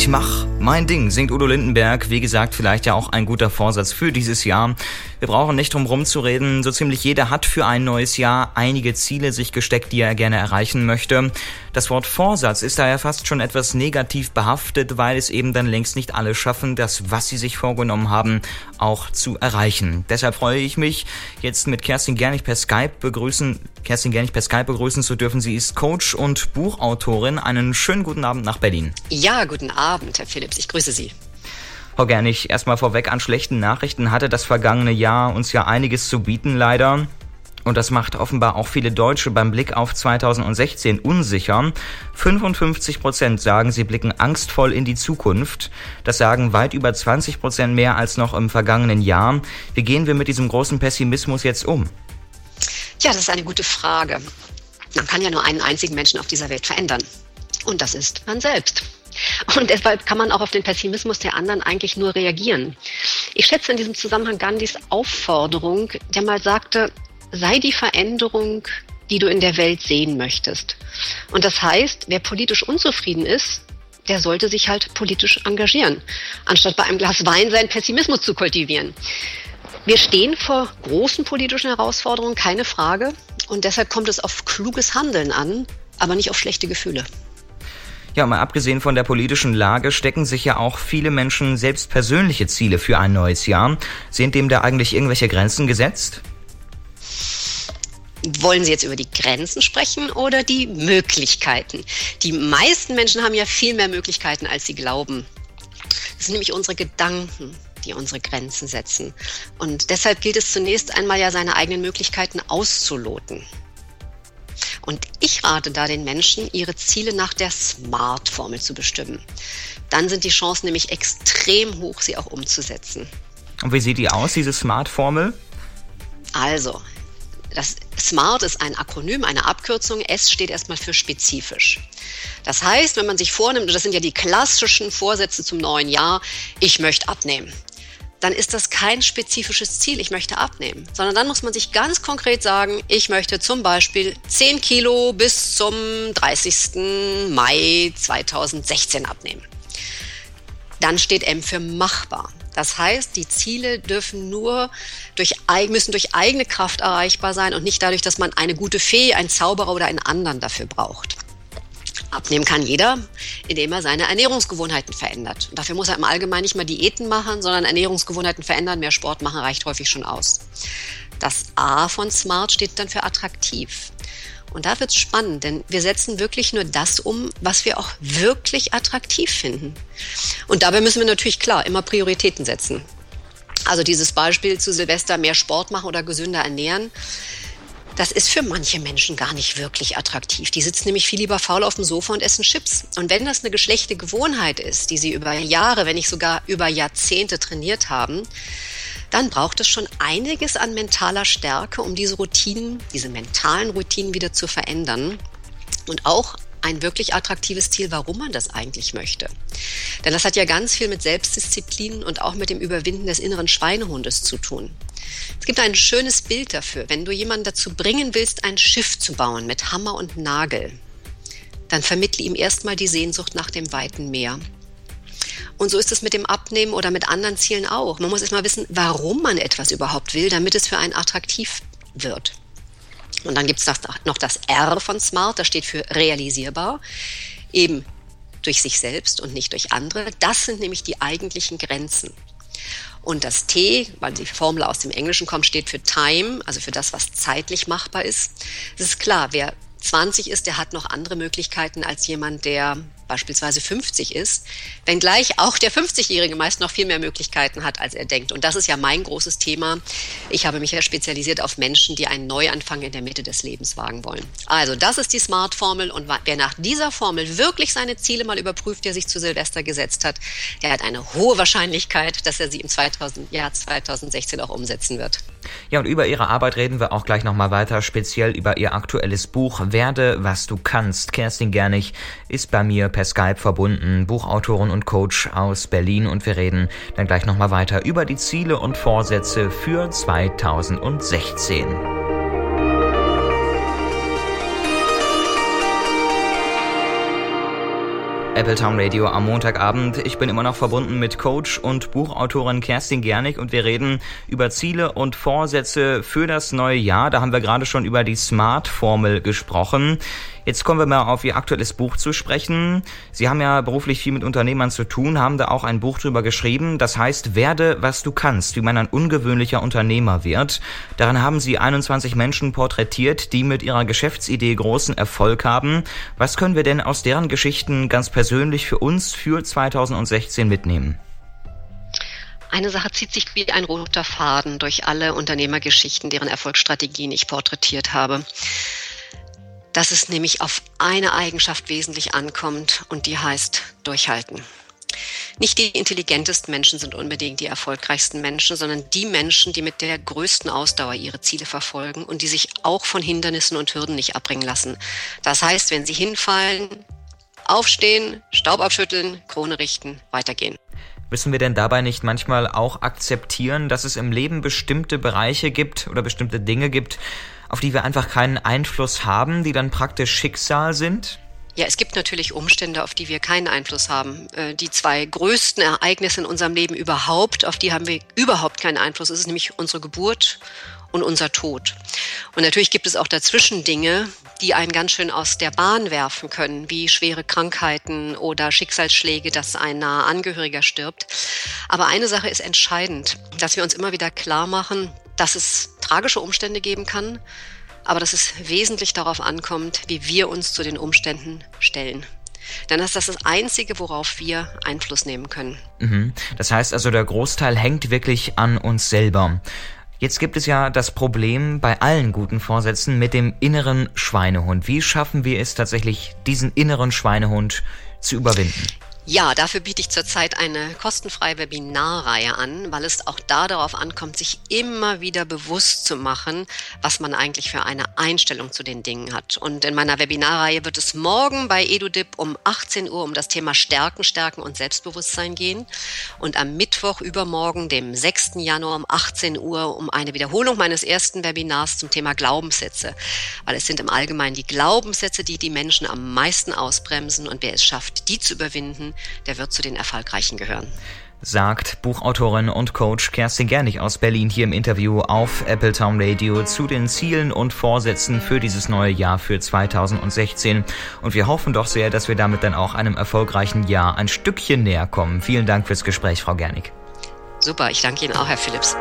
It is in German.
Ich mach mein Ding, singt Udo Lindenberg. Wie gesagt, vielleicht ja auch ein guter Vorsatz für dieses Jahr. Wir brauchen nicht drum rumzureden. So ziemlich jeder hat für ein neues Jahr einige Ziele sich gesteckt, die er gerne erreichen möchte. Das Wort Vorsatz ist daher fast schon etwas negativ behaftet, weil es eben dann längst nicht alle schaffen, das, was sie sich vorgenommen haben, auch zu erreichen. Deshalb freue ich mich, jetzt mit Kerstin Gernig per Skype begrüßen, Kerstin Gernig per Skype begrüßen zu dürfen. Sie ist Coach und Buchautorin. Einen schönen guten Abend nach Berlin. Ja, guten Abend, Herr Philipp. Philipps. Ich grüße Sie. Frau Gernig, erstmal vorweg an schlechten Nachrichten hatte das vergangene Jahr uns ja einiges zu bieten, leider. Und das macht offenbar auch viele Deutsche beim Blick auf 2016 unsicher. 55 Prozent sagen, sie blicken angstvoll in die Zukunft. Das sagen weit über 20 Prozent mehr als noch im vergangenen Jahr. Wie gehen wir mit diesem großen Pessimismus jetzt um? Ja, das ist eine gute Frage. Man kann ja nur einen einzigen Menschen auf dieser Welt verändern. Und das ist man selbst. Und deshalb kann man auch auf den Pessimismus der anderen eigentlich nur reagieren. Ich schätze in diesem Zusammenhang Gandhis Aufforderung, der mal sagte, sei die Veränderung, die du in der Welt sehen möchtest. Und das heißt, wer politisch unzufrieden ist, der sollte sich halt politisch engagieren, anstatt bei einem Glas Wein seinen Pessimismus zu kultivieren. Wir stehen vor großen politischen Herausforderungen, keine Frage. Und deshalb kommt es auf kluges Handeln an, aber nicht auf schlechte Gefühle. Ja, mal abgesehen von der politischen Lage stecken sich ja auch viele Menschen selbst persönliche Ziele für ein neues Jahr. Sind dem da eigentlich irgendwelche Grenzen gesetzt? Wollen Sie jetzt über die Grenzen sprechen oder die Möglichkeiten? Die meisten Menschen haben ja viel mehr Möglichkeiten, als sie glauben. Das sind nämlich unsere Gedanken, die unsere Grenzen setzen. Und deshalb gilt es zunächst einmal ja, seine eigenen Möglichkeiten auszuloten. Und ich rate da den Menschen, ihre Ziele nach der SMART-Formel zu bestimmen. Dann sind die Chancen nämlich extrem hoch, sie auch umzusetzen. Und wie sieht die aus, diese SMART-Formel? Also, das SMART ist ein Akronym, eine Abkürzung. S steht erstmal für spezifisch. Das heißt, wenn man sich vornimmt, und das sind ja die klassischen Vorsätze zum neuen Jahr, ich möchte abnehmen dann ist das kein spezifisches Ziel, ich möchte abnehmen, sondern dann muss man sich ganz konkret sagen, ich möchte zum Beispiel 10 Kilo bis zum 30. Mai 2016 abnehmen. Dann steht M für machbar. Das heißt, die Ziele dürfen nur durch, müssen durch eigene Kraft erreichbar sein und nicht dadurch, dass man eine gute Fee, einen Zauberer oder einen anderen dafür braucht. Abnehmen kann jeder, indem er seine Ernährungsgewohnheiten verändert. Und dafür muss er im Allgemeinen nicht mal Diäten machen, sondern Ernährungsgewohnheiten verändern. Mehr Sport machen reicht häufig schon aus. Das A von Smart steht dann für attraktiv. Und da wird es spannend, denn wir setzen wirklich nur das um, was wir auch wirklich attraktiv finden. Und dabei müssen wir natürlich klar immer Prioritäten setzen. Also dieses Beispiel zu Silvester mehr Sport machen oder gesünder ernähren das ist für manche Menschen gar nicht wirklich attraktiv. Die sitzen nämlich viel lieber faul auf dem Sofa und essen Chips. Und wenn das eine geschlechte Gewohnheit ist, die sie über Jahre, wenn nicht sogar über Jahrzehnte trainiert haben, dann braucht es schon einiges an mentaler Stärke, um diese Routinen, diese mentalen Routinen wieder zu verändern. Und auch ein wirklich attraktives Ziel, warum man das eigentlich möchte. Denn das hat ja ganz viel mit Selbstdisziplin und auch mit dem Überwinden des inneren Schweinehundes zu tun. Es gibt ein schönes Bild dafür. Wenn du jemanden dazu bringen willst, ein Schiff zu bauen mit Hammer und Nagel, dann vermittle ihm erstmal die Sehnsucht nach dem weiten Meer. Und so ist es mit dem Abnehmen oder mit anderen Zielen auch. Man muss erstmal wissen, warum man etwas überhaupt will, damit es für einen attraktiv wird. Und dann gibt es noch das R von Smart, das steht für realisierbar. Eben durch sich selbst und nicht durch andere. Das sind nämlich die eigentlichen Grenzen. Und das T, weil die Formel aus dem Englischen kommt, steht für Time, also für das, was zeitlich machbar ist. Es ist klar, wer 20 ist, der hat noch andere Möglichkeiten als jemand, der beispielsweise 50 ist, wenngleich auch der 50-Jährige meist noch viel mehr Möglichkeiten hat, als er denkt. Und das ist ja mein großes Thema. Ich habe mich ja spezialisiert auf Menschen, die einen Neuanfang in der Mitte des Lebens wagen wollen. Also das ist die Smart-Formel und wer nach dieser Formel wirklich seine Ziele mal überprüft, der sich zu Silvester gesetzt hat, der hat eine hohe Wahrscheinlichkeit, dass er sie im 2000, Jahr 2016 auch umsetzen wird. Ja, und über Ihre Arbeit reden wir auch gleich nochmal weiter, speziell über Ihr aktuelles Buch Werde, was du kannst. Kerstin Gernig ist bei mir per Skype verbunden, Buchautorin und Coach aus Berlin und wir reden dann gleich nochmal weiter über die Ziele und Vorsätze für 2016. Appletown Radio am Montagabend. Ich bin immer noch verbunden mit Coach und Buchautorin Kerstin Gernig und wir reden über Ziele und Vorsätze für das neue Jahr. Da haben wir gerade schon über die Smart-Formel gesprochen. Jetzt kommen wir mal auf Ihr aktuelles Buch zu sprechen. Sie haben ja beruflich viel mit Unternehmern zu tun, haben da auch ein Buch drüber geschrieben. Das heißt, werde, was du kannst, wie man ein ungewöhnlicher Unternehmer wird. Daran haben Sie 21 Menschen porträtiert, die mit ihrer Geschäftsidee großen Erfolg haben. Was können wir denn aus deren Geschichten ganz persönlich für uns für 2016 mitnehmen? Eine Sache zieht sich wie ein roter Faden durch alle Unternehmergeschichten, deren Erfolgsstrategien ich porträtiert habe dass es nämlich auf eine Eigenschaft wesentlich ankommt und die heißt durchhalten. Nicht die intelligentesten Menschen sind unbedingt die erfolgreichsten Menschen, sondern die Menschen, die mit der größten Ausdauer ihre Ziele verfolgen und die sich auch von Hindernissen und Hürden nicht abbringen lassen. Das heißt, wenn sie hinfallen, aufstehen, Staub abschütteln, Krone richten, weitergehen. Müssen wir denn dabei nicht manchmal auch akzeptieren, dass es im Leben bestimmte Bereiche gibt oder bestimmte Dinge gibt, auf die wir einfach keinen Einfluss haben, die dann praktisch Schicksal sind? Ja, es gibt natürlich Umstände, auf die wir keinen Einfluss haben. Äh, die zwei größten Ereignisse in unserem Leben überhaupt, auf die haben wir überhaupt keinen Einfluss. Das ist nämlich unsere Geburt und unser Tod. Und natürlich gibt es auch dazwischen Dinge, die einen ganz schön aus der Bahn werfen können, wie schwere Krankheiten oder Schicksalsschläge, dass ein naher Angehöriger stirbt. Aber eine Sache ist entscheidend, dass wir uns immer wieder klar machen, dass es tragische Umstände geben kann, aber dass es wesentlich darauf ankommt, wie wir uns zu den Umständen stellen. Denn das ist das Einzige, worauf wir Einfluss nehmen können. Mhm. Das heißt also, der Großteil hängt wirklich an uns selber. Jetzt gibt es ja das Problem bei allen guten Vorsätzen mit dem inneren Schweinehund. Wie schaffen wir es tatsächlich, diesen inneren Schweinehund zu überwinden? Ja, dafür biete ich zurzeit eine kostenfreie Webinarreihe an, weil es auch da darauf ankommt, sich immer wieder bewusst zu machen, was man eigentlich für eine Einstellung zu den Dingen hat. Und in meiner Webinarreihe wird es morgen bei EduDip um 18 Uhr um das Thema Stärken, Stärken und Selbstbewusstsein gehen und am Mittwoch übermorgen, dem 6. Januar um 18 Uhr um eine Wiederholung meines ersten Webinars zum Thema Glaubenssätze, weil es sind im Allgemeinen die Glaubenssätze, die die Menschen am meisten ausbremsen und wer es schafft, die zu überwinden, der wird zu den Erfolgreichen gehören sagt Buchautorin und Coach Kerstin Gernig aus Berlin hier im Interview auf Appletown Radio zu den Zielen und Vorsätzen für dieses neue Jahr für 2016. Und wir hoffen doch sehr, dass wir damit dann auch einem erfolgreichen Jahr ein Stückchen näher kommen. Vielen Dank fürs Gespräch, Frau Gernig. Super, ich danke Ihnen auch, Herr Phillips.